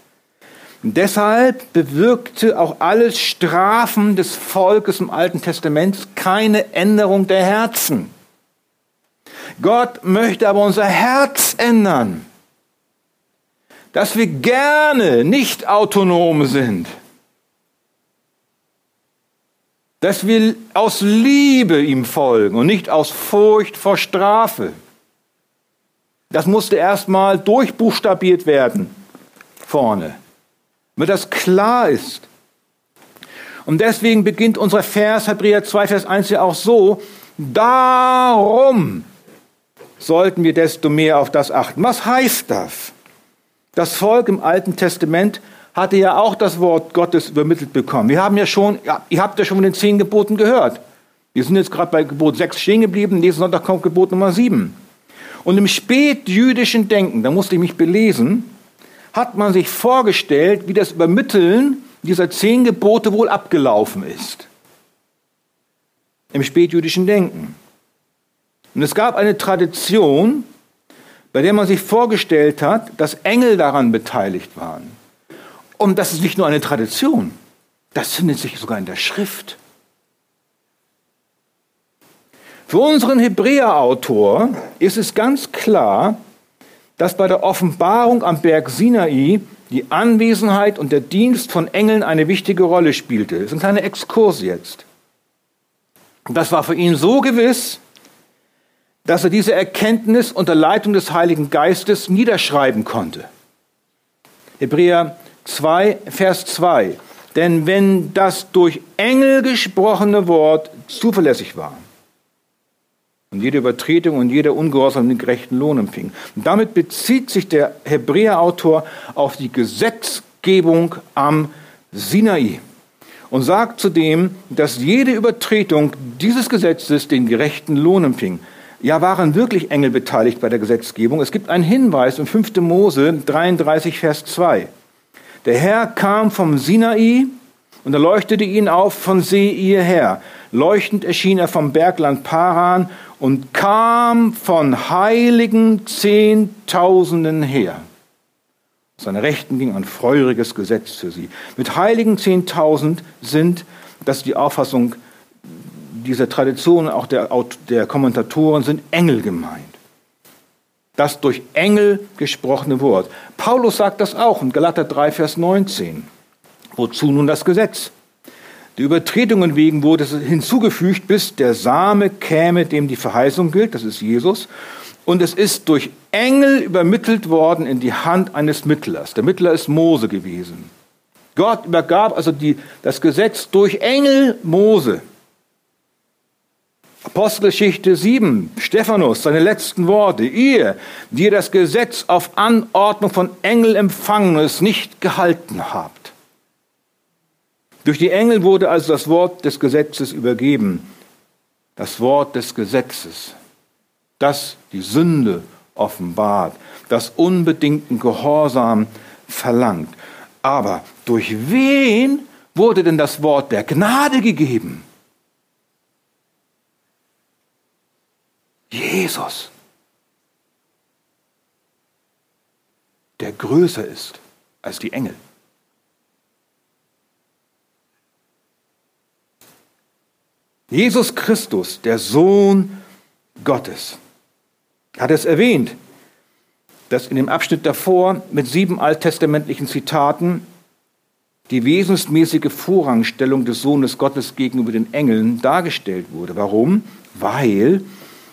Und deshalb bewirkte auch alles Strafen des Volkes im Alten Testament keine Änderung der Herzen. Gott möchte aber unser Herz ändern, dass wir gerne nicht autonom sind, dass wir aus Liebe ihm folgen und nicht aus Furcht vor Strafe. Das musste erstmal durchbuchstabiert werden vorne damit das klar ist. Und deswegen beginnt unser Vers, Hebräer 2, Vers 1 ja auch so, darum sollten wir desto mehr auf das achten. Was heißt das? Das Volk im Alten Testament hatte ja auch das Wort Gottes übermittelt bekommen. Wir haben ja schon, ja, ihr habt ja schon von den zehn Geboten gehört. Wir sind jetzt gerade bei Gebot 6 stehen geblieben, nächsten Sonntag kommt Gebot Nummer 7. Und im spätjüdischen Denken, da musste ich mich belesen, hat man sich vorgestellt, wie das Übermitteln dieser zehn Gebote wohl abgelaufen ist. Im spätjüdischen Denken. Und es gab eine Tradition, bei der man sich vorgestellt hat, dass Engel daran beteiligt waren. Und das ist nicht nur eine Tradition, das findet sich sogar in der Schrift. Für unseren Hebräerautor ist es ganz klar, dass bei der Offenbarung am Berg Sinai die Anwesenheit und der Dienst von Engeln eine wichtige Rolle spielte. Das ist ein kleiner Exkurs jetzt. Das war für ihn so gewiss, dass er diese Erkenntnis unter Leitung des Heiligen Geistes niederschreiben konnte. Hebräer 2, Vers 2. Denn wenn das durch Engel gesprochene Wort zuverlässig war, und jede Übertretung und jeder Ungehorsam den gerechten Lohn empfing. Und damit bezieht sich der Hebräerautor auf die Gesetzgebung am Sinai und sagt zudem, dass jede Übertretung dieses Gesetzes den gerechten Lohn empfing. Ja, waren wirklich Engel beteiligt bei der Gesetzgebung? Es gibt einen Hinweis in 5. Mose 33, Vers 2. Der Herr kam vom Sinai und er leuchtete ihn auf von Seir her. Leuchtend erschien er vom Bergland Paran und kam von heiligen Zehntausenden her. Seine Rechten ging ein feuriges Gesetz für sie. Mit heiligen Zehntausend sind, das ist die Auffassung dieser Tradition, auch der, der Kommentatoren, sind Engel gemeint. Das durch Engel gesprochene Wort. Paulus sagt das auch in Galater 3, Vers 19. Wozu nun das Gesetz? Die Übertretungen wegen wurde hinzugefügt, bis der Same käme, dem die Verheißung gilt, das ist Jesus. und es ist durch Engel übermittelt worden in die Hand eines Mittlers. Der Mittler ist Mose gewesen. Gott übergab also die, das Gesetz durch Engel Mose. Apostelgeschichte 7, Stephanus, seine letzten Worte. Ihr, die ihr das Gesetz auf Anordnung von Engel empfangen und es nicht gehalten habt. Durch die Engel wurde also das Wort des Gesetzes übergeben. Das Wort des Gesetzes, das die Sünde offenbart, das unbedingten Gehorsam verlangt. Aber durch wen wurde denn das Wort der Gnade gegeben? Jesus, der größer ist als die Engel. Jesus Christus, der Sohn Gottes, hat es erwähnt, dass in dem Abschnitt davor mit sieben alttestamentlichen Zitaten die wesensmäßige Vorrangstellung des Sohnes Gottes gegenüber den Engeln dargestellt wurde. Warum? Weil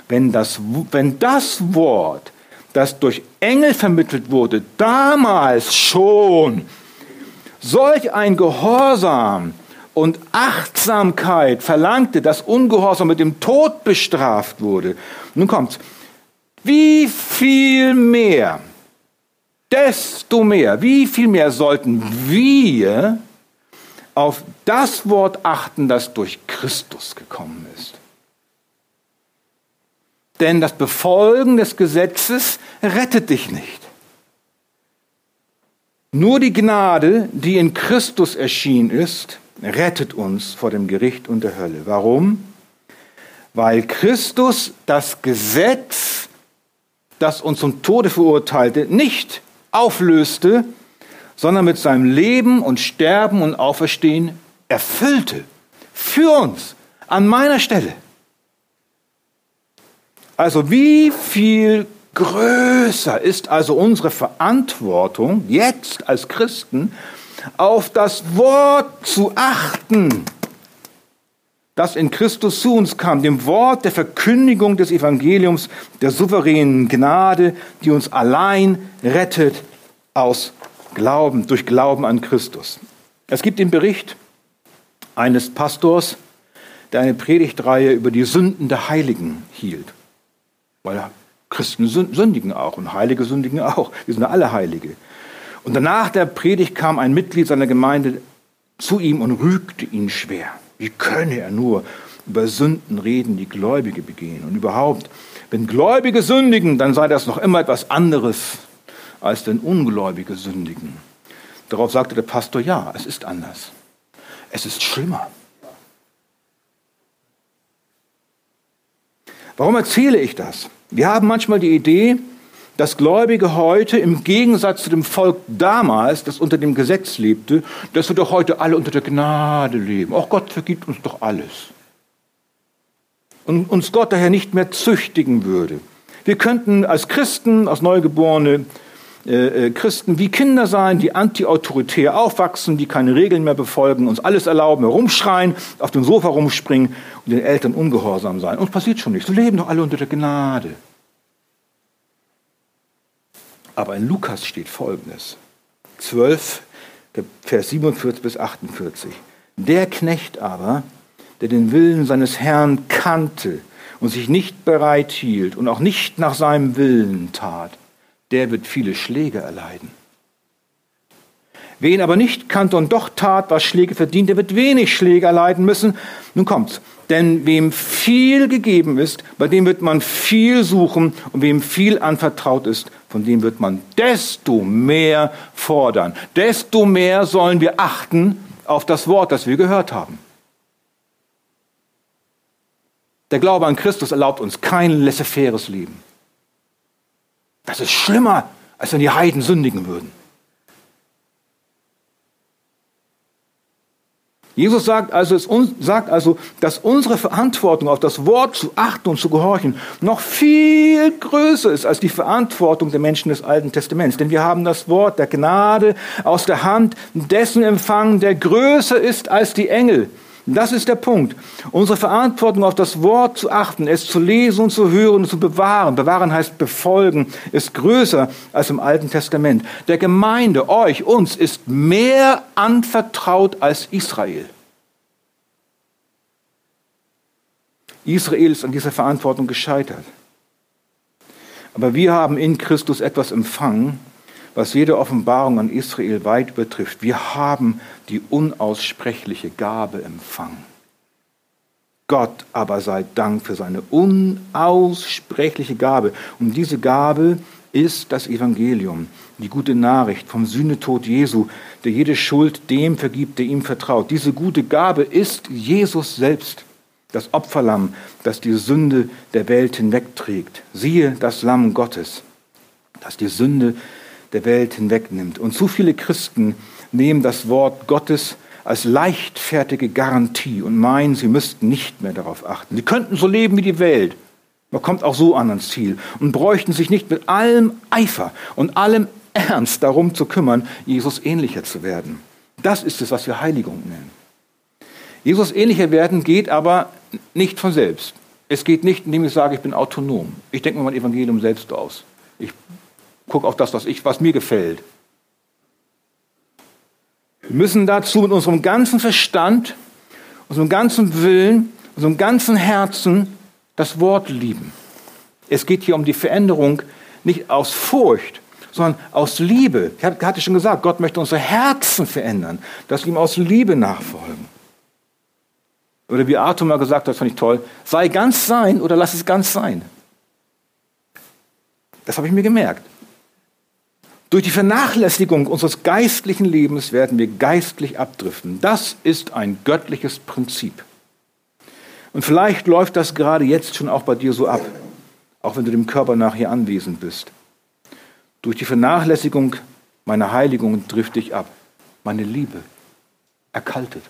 wenn das, wenn das Wort, das durch Engel vermittelt wurde, damals schon solch ein Gehorsam und Achtsamkeit verlangte, dass Ungehorsam mit dem Tod bestraft wurde. Nun kommt's. Wie viel mehr, desto mehr, wie viel mehr sollten wir auf das Wort achten, das durch Christus gekommen ist? Denn das Befolgen des Gesetzes rettet dich nicht. Nur die Gnade, die in Christus erschienen ist, rettet uns vor dem Gericht und der Hölle. Warum? Weil Christus das Gesetz, das uns zum Tode verurteilte, nicht auflöste, sondern mit seinem Leben und Sterben und Auferstehen erfüllte. Für uns, an meiner Stelle. Also wie viel größer ist also unsere Verantwortung jetzt als Christen, auf das Wort zu achten, das in Christus zu uns kam, dem Wort der Verkündigung des Evangeliums, der souveränen Gnade, die uns allein rettet aus Glauben, durch Glauben an Christus. Es gibt den Bericht eines Pastors, der eine Predigtreihe über die Sünden der Heiligen hielt. Weil Christen sündigen auch und Heilige sündigen auch. Wir sind alle Heilige. Und danach der Predigt kam ein Mitglied seiner Gemeinde zu ihm und rügte ihn schwer. Wie könne er nur über Sünden reden, die Gläubige begehen? Und überhaupt, wenn Gläubige sündigen, dann sei das noch immer etwas anderes, als wenn Ungläubige sündigen. Darauf sagte der Pastor, ja, es ist anders. Es ist schlimmer. Warum erzähle ich das? Wir haben manchmal die Idee, dass Gläubige heute im Gegensatz zu dem Volk damals, das unter dem Gesetz lebte, dass wir doch heute alle unter der Gnade leben. Auch Gott vergibt uns doch alles. Und uns Gott daher nicht mehr züchtigen würde. Wir könnten als Christen, als Neugeborene, äh, äh, Christen wie Kinder sein, die antiautoritär aufwachsen, die keine Regeln mehr befolgen, uns alles erlauben, herumschreien, auf dem Sofa rumspringen und den Eltern ungehorsam sein. Uns passiert schon nichts. Wir leben doch alle unter der Gnade. Aber in Lukas steht Folgendes. 12, Vers 47 bis 48. Der Knecht aber, der den Willen seines Herrn kannte und sich nicht bereit hielt und auch nicht nach seinem Willen tat, der wird viele Schläge erleiden. Wen aber nicht kannte und doch tat, was Schläge verdient, der wird wenig Schläge erleiden müssen. Nun kommt's. Denn wem viel gegeben ist, bei dem wird man viel suchen und wem viel anvertraut ist, von dem wird man desto mehr fordern. Desto mehr sollen wir achten auf das Wort, das wir gehört haben. Der Glaube an Christus erlaubt uns kein laissez-faires Leben. Das ist schlimmer, als wenn die Heiden sündigen würden. Jesus sagt also, sagt also, dass unsere Verantwortung auf das Wort zu achten und zu gehorchen noch viel größer ist als die Verantwortung der Menschen des Alten Testaments. Denn wir haben das Wort der Gnade aus der Hand dessen empfangen, der größer ist als die Engel. Das ist der Punkt. Unsere Verantwortung auf das Wort zu achten, es zu lesen und zu hören und zu bewahren, bewahren heißt befolgen, ist größer als im Alten Testament. Der Gemeinde, euch, uns ist mehr anvertraut als Israel. Israel ist an dieser Verantwortung gescheitert. Aber wir haben in Christus etwas empfangen, was jede Offenbarung an Israel weit übertrifft. Wir haben die unaussprechliche Gabe empfangen. Gott aber sei Dank für seine unaussprechliche Gabe. Und diese Gabe ist das Evangelium, die gute Nachricht vom Sühnetod Jesu, der jede Schuld dem vergibt, der ihm vertraut. Diese gute Gabe ist Jesus selbst, das Opferlamm, das die Sünde der Welt hinwegträgt. Siehe das Lamm Gottes, das die Sünde der Welt hinwegnimmt. Und zu viele Christen nehmen das Wort Gottes als leichtfertige Garantie und meinen, sie müssten nicht mehr darauf achten. Sie könnten so leben wie die Welt. Man kommt auch so an ans Ziel und bräuchten sich nicht mit allem Eifer und allem Ernst darum zu kümmern, Jesus ähnlicher zu werden. Das ist es, was wir Heiligung nennen. Jesus ähnlicher werden geht aber nicht von selbst. Es geht nicht, indem ich sage, ich bin autonom. Ich denke mir mein Evangelium selbst aus. Ich gucke auf das, was, ich, was mir gefällt. Wir müssen dazu mit unserem ganzen Verstand, unserem ganzen Willen, unserem ganzen Herzen das Wort lieben. Es geht hier um die Veränderung nicht aus Furcht, sondern aus Liebe. Ich hatte schon gesagt, Gott möchte unsere Herzen verändern, dass wir ihm aus Liebe nachfolgen. Oder wie Arthur mal gesagt hat, fand ich toll, sei ganz sein oder lass es ganz sein. Das habe ich mir gemerkt. Durch die Vernachlässigung unseres geistlichen Lebens werden wir geistlich abdriften. Das ist ein göttliches Prinzip. Und vielleicht läuft das gerade jetzt schon auch bei dir so ab, auch wenn du dem Körper nachher anwesend bist. Durch die Vernachlässigung meiner Heiligung drifte ich ab. Meine Liebe erkaltet.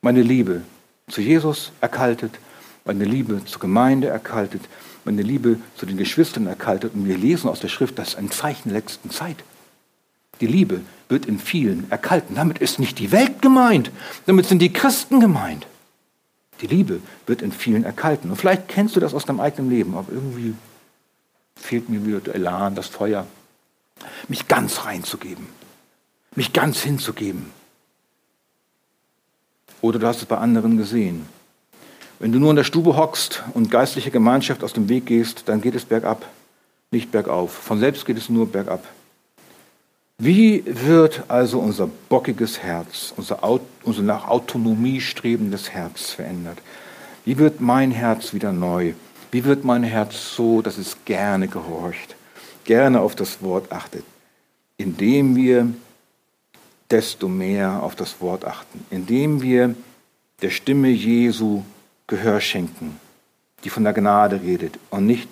Meine Liebe zu Jesus erkaltet, meine Liebe zur Gemeinde erkaltet, meine Liebe zu den Geschwistern erkaltet. Und wir lesen aus der Schrift, das ist ein Zeichen der letzten Zeit. Die Liebe wird in vielen erkalten. Damit ist nicht die Welt gemeint, damit sind die Christen gemeint. Die Liebe wird in vielen erkalten. Und vielleicht kennst du das aus deinem eigenen Leben, aber irgendwie fehlt mir wieder der Elan, das Feuer, mich ganz reinzugeben, mich ganz hinzugeben. Oder du hast es bei anderen gesehen. Wenn du nur in der Stube hockst und geistliche Gemeinschaft aus dem Weg gehst, dann geht es bergab, nicht bergauf. Von selbst geht es nur bergab. Wie wird also unser bockiges Herz, unser, unser nach Autonomie strebendes Herz verändert? Wie wird mein Herz wieder neu? Wie wird mein Herz so, dass es gerne gehorcht, gerne auf das Wort achtet? Indem wir desto mehr auf das Wort achten, indem wir der Stimme Jesu Gehör schenken, die von der Gnade redet und nicht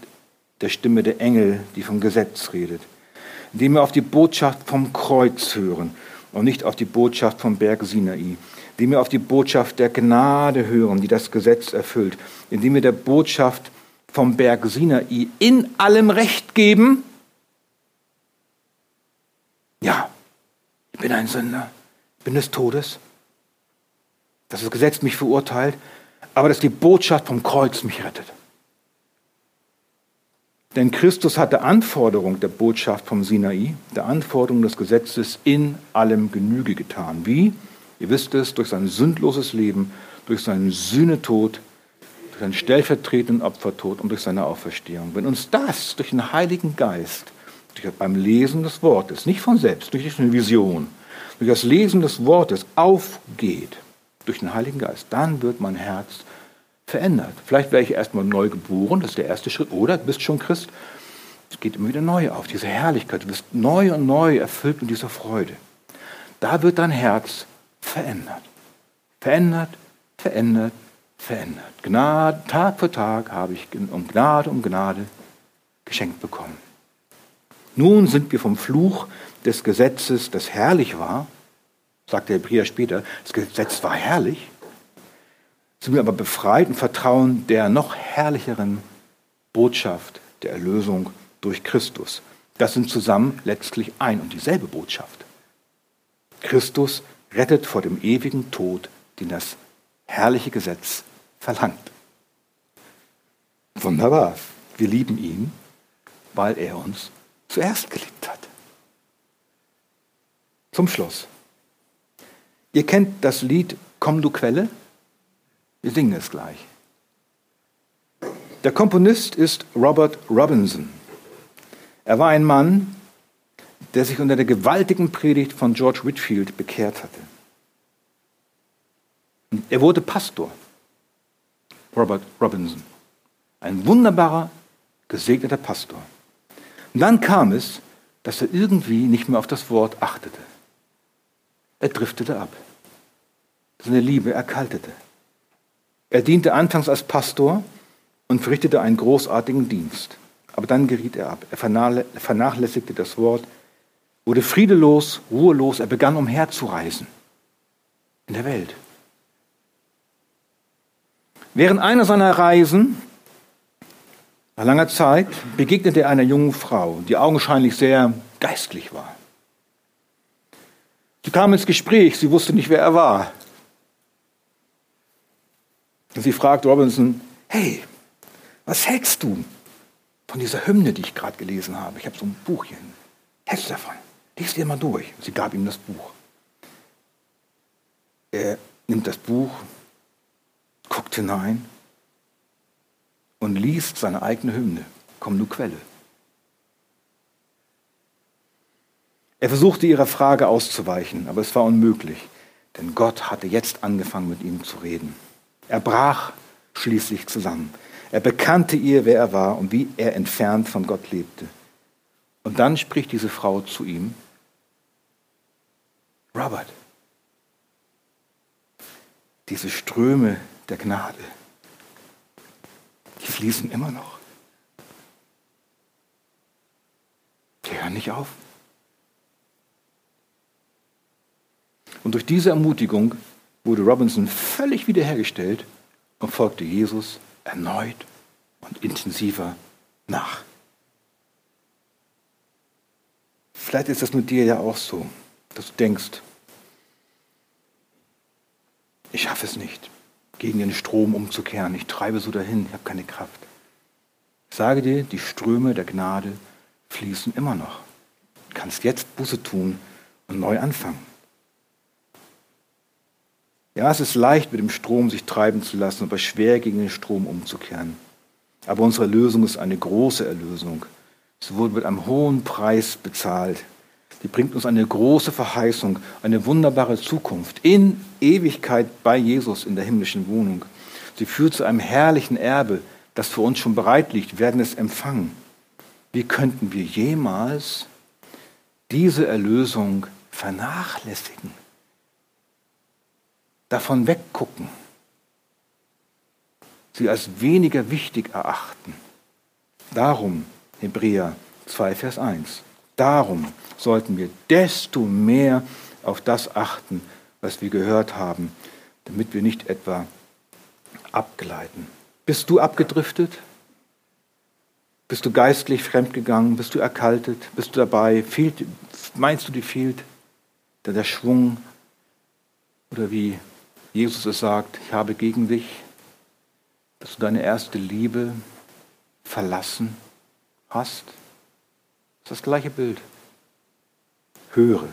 der Stimme der Engel, die vom Gesetz redet. Indem wir auf die Botschaft vom Kreuz hören und nicht auf die Botschaft vom Berg Sinai. Indem wir auf die Botschaft der Gnade hören, die das Gesetz erfüllt. Indem wir der Botschaft vom Berg Sinai in allem Recht geben. Ja, ich bin ein Sünder, ich bin des Todes, dass das Gesetz mich verurteilt, aber dass die Botschaft vom Kreuz mich rettet. Denn Christus hat der Anforderung der Botschaft vom Sinai, der Anforderung des Gesetzes in allem Genüge getan. Wie? Ihr wisst es, durch sein sündloses Leben, durch seinen Sühnetod, durch seinen stellvertretenden Opfertod und durch seine Auferstehung. Wenn uns das durch den Heiligen Geist, durch, beim Lesen des Wortes, nicht von selbst, durch eine Vision, durch das Lesen des Wortes aufgeht, durch den Heiligen Geist, dann wird mein Herz verändert. Vielleicht wäre ich erstmal neu geboren, das ist der erste Schritt, oder du bist schon Christ. Es geht immer wieder neu auf, diese Herrlichkeit. Du bist neu und neu erfüllt mit dieser Freude. Da wird dein Herz verändert. Verändert, verändert, verändert. Gnade, Tag für Tag habe ich um Gnade um Gnade geschenkt bekommen. Nun sind wir vom Fluch des Gesetzes, das herrlich war, sagt der Hebräer später, das Gesetz war herrlich, sind wir aber befreit und vertrauen der noch herrlicheren Botschaft der Erlösung durch Christus. Das sind zusammen letztlich ein und dieselbe Botschaft. Christus rettet vor dem ewigen Tod den das herrliche Gesetz verlangt. Wunderbar. Wir lieben ihn, weil er uns zuerst geliebt hat. Zum Schluss. Ihr kennt das Lied Komm du Quelle? Wir singen es gleich. Der Komponist ist Robert Robinson. Er war ein Mann, der sich unter der gewaltigen Predigt von George Whitfield bekehrt hatte. Er wurde Pastor, Robert Robinson. Ein wunderbarer, gesegneter Pastor. Und dann kam es, dass er irgendwie nicht mehr auf das Wort achtete. Er driftete ab. Seine Liebe erkaltete. Er diente anfangs als Pastor und verrichtete einen großartigen Dienst. Aber dann geriet er ab. Er vernachlässigte das Wort, wurde friedelos, ruhelos. Er begann umherzureisen in der Welt. Während einer seiner Reisen, nach langer Zeit, begegnete er einer jungen Frau, die augenscheinlich sehr geistlich war. Sie kam ins Gespräch, sie wusste nicht, wer er war. Sie fragt Robinson, hey, was hältst du von dieser Hymne, die ich gerade gelesen habe? Ich habe so ein Buch hier. Hältst du davon? Lies dir mal durch. Sie gab ihm das Buch. Er nimmt das Buch, guckt hinein und liest seine eigene Hymne. Komm, du Quelle. Er versuchte ihrer Frage auszuweichen, aber es war unmöglich, denn Gott hatte jetzt angefangen mit ihm zu reden. Er brach schließlich zusammen. Er bekannte ihr, wer er war und wie er entfernt von Gott lebte. Und dann spricht diese Frau zu ihm, Robert, diese Ströme der Gnade, die fließen immer noch. Die hören nicht auf. Und durch diese Ermutigung wurde Robinson völlig wiederhergestellt und folgte Jesus erneut und intensiver nach. Vielleicht ist das mit dir ja auch so, dass du denkst, ich schaffe es nicht, gegen den Strom umzukehren. Ich treibe so dahin, ich habe keine Kraft. Ich sage dir, die Ströme der Gnade fließen immer noch. Du kannst jetzt Buße tun und neu anfangen. Ja, es ist leicht, mit dem Strom sich treiben zu lassen, aber schwer gegen den Strom umzukehren. Aber unsere Lösung ist eine große Erlösung. Sie wurde mit einem hohen Preis bezahlt. Die bringt uns eine große Verheißung, eine wunderbare Zukunft in Ewigkeit bei Jesus in der himmlischen Wohnung. Sie führt zu einem herrlichen Erbe, das für uns schon bereit liegt. Wir werden es empfangen. Wie könnten wir jemals diese Erlösung vernachlässigen? Davon weggucken, sie als weniger wichtig erachten. Darum, Hebräer 2, Vers 1, darum sollten wir desto mehr auf das achten, was wir gehört haben, damit wir nicht etwa abgleiten. Bist du abgedriftet? Bist du geistlich fremdgegangen? Bist du erkaltet? Bist du dabei? Fehlt, meinst du, dir fehlt der Schwung? Oder wie Jesus es sagt, ich habe gegen dich, dass du deine erste Liebe verlassen hast. Das ist das gleiche Bild. Höre,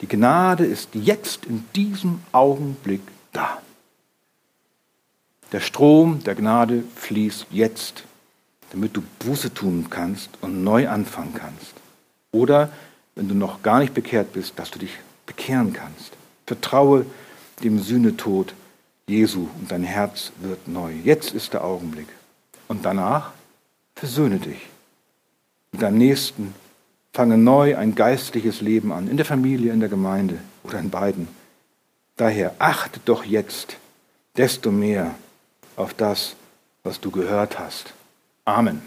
die Gnade ist jetzt in diesem Augenblick da. Der Strom der Gnade fließt jetzt, damit du Buße tun kannst und neu anfangen kannst. Oder, wenn du noch gar nicht bekehrt bist, dass du dich bekehren kannst. Vertraue dem Sühnetod Jesu und dein Herz wird neu. Jetzt ist der Augenblick. Und danach versöhne dich mit deinem Nächsten. Fange neu ein geistliches Leben an, in der Familie, in der Gemeinde oder in beiden. Daher achte doch jetzt desto mehr auf das, was du gehört hast. Amen.